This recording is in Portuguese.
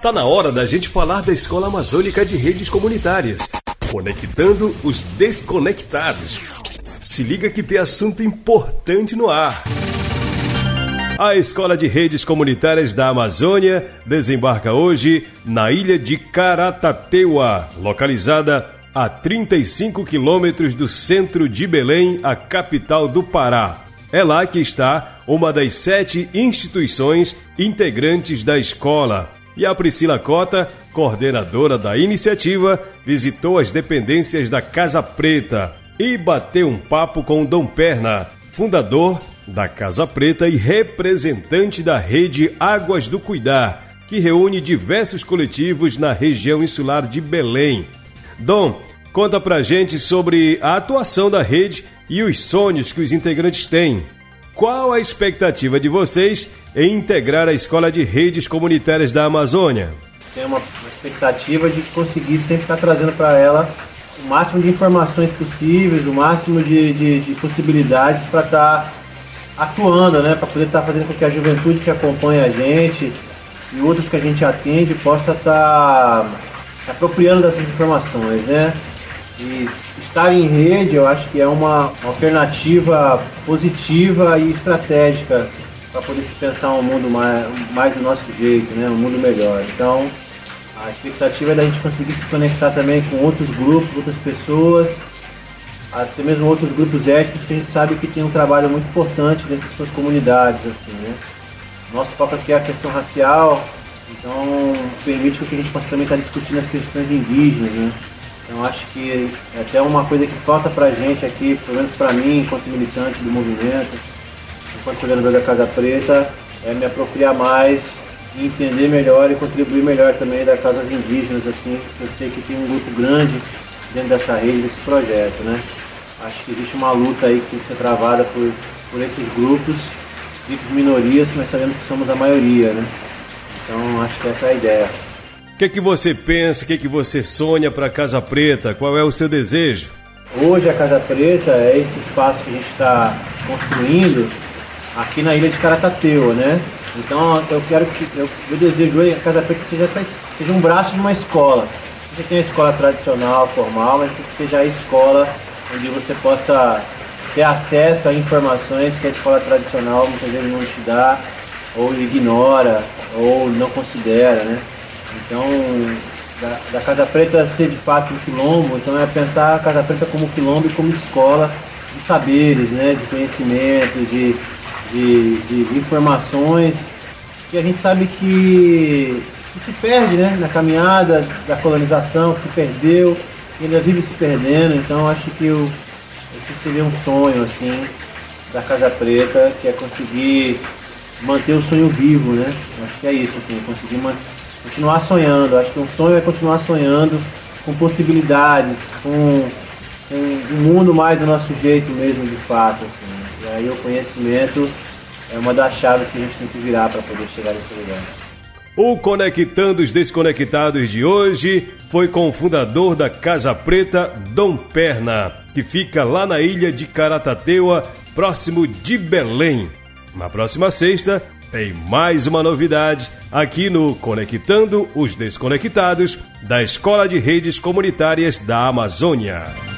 Tá na hora da gente falar da Escola Amazônica de Redes Comunitárias, conectando os desconectados. Se liga que tem assunto importante no ar. A Escola de Redes Comunitárias da Amazônia desembarca hoje na ilha de Caratateua, localizada a 35 quilômetros do centro de Belém, a capital do Pará. É lá que está uma das sete instituições integrantes da escola. E a Priscila Cota, coordenadora da iniciativa, visitou as dependências da Casa Preta e bateu um papo com Dom Perna, fundador da Casa Preta e representante da rede Águas do Cuidar, que reúne diversos coletivos na região insular de Belém. Dom, conta pra gente sobre a atuação da rede e os sonhos que os integrantes têm. Qual a expectativa de vocês em integrar a Escola de Redes Comunitárias da Amazônia? Tem uma expectativa de conseguir sempre estar trazendo para ela o máximo de informações possíveis, o máximo de, de, de possibilidades para estar atuando, né? para poder estar fazendo com que a juventude que acompanha a gente e outros que a gente atende possa estar se apropriando dessas informações. Né? E estar em rede, eu acho que é uma alternativa positiva e estratégica para poder se pensar um mundo mais, mais do nosso jeito, né? um mundo melhor. Então, a expectativa é da gente conseguir se conectar também com outros grupos, outras pessoas, até mesmo outros grupos étnicos que a gente sabe que tem um trabalho muito importante dentro das suas comunidades. Assim, né? Nosso foco aqui é a questão racial, então permite que a gente possa também estar discutindo as questões indígenas. Né? Então acho que é até uma coisa que falta pra gente aqui, pelo menos pra mim, enquanto militante do movimento, enquanto coordenador da Casa Preta, é me apropriar mais entender melhor e contribuir melhor também das casas indígenas, assim, eu sei que tem um grupo grande dentro dessa rede, desse projeto, né? Acho que existe uma luta aí que tem que ser travada por, por esses grupos, ditos minorias, mas sabemos que somos a maioria, né? Então acho que essa é a ideia. O que, é que você pensa, o que, é que você sonha para a Casa Preta? Qual é o seu desejo? Hoje a Casa Preta é esse espaço que a gente está construindo aqui na ilha de Caratateu, né? Então eu quero que eu, eu desejo que a Casa Preta seja, seja um braço de uma escola. Você tem a escola tradicional, formal, mas que seja a escola onde você possa ter acesso a informações que a escola tradicional muitas vezes não te dá, ou ignora, ou não considera, né? Então, da, da, Casa Preta ser de fato um quilombo, então é pensar a Casa Preta como quilombo e como escola de saberes, né, de conhecimento, de, de, de informações que a gente sabe que, que, se perde né, na caminhada da colonização, que se perdeu, e ainda vive se perdendo, então acho que o, esse seria um sonho assim da Casa Preta, que é conseguir manter o sonho vivo, né? Acho que é isso, assim, conseguir manter continuar sonhando. Acho que um sonho é continuar sonhando com possibilidades, com, com um mundo mais do nosso jeito mesmo, de fato. Assim. E aí o conhecimento é uma das chaves que a gente tem que virar para poder chegar nesse lugar. O Conectando os Desconectados de hoje foi com o fundador da Casa Preta, Dom Perna, que fica lá na ilha de Caratateua, próximo de Belém. Na próxima sexta, tem mais uma novidade aqui no Conectando os Desconectados da Escola de Redes Comunitárias da Amazônia.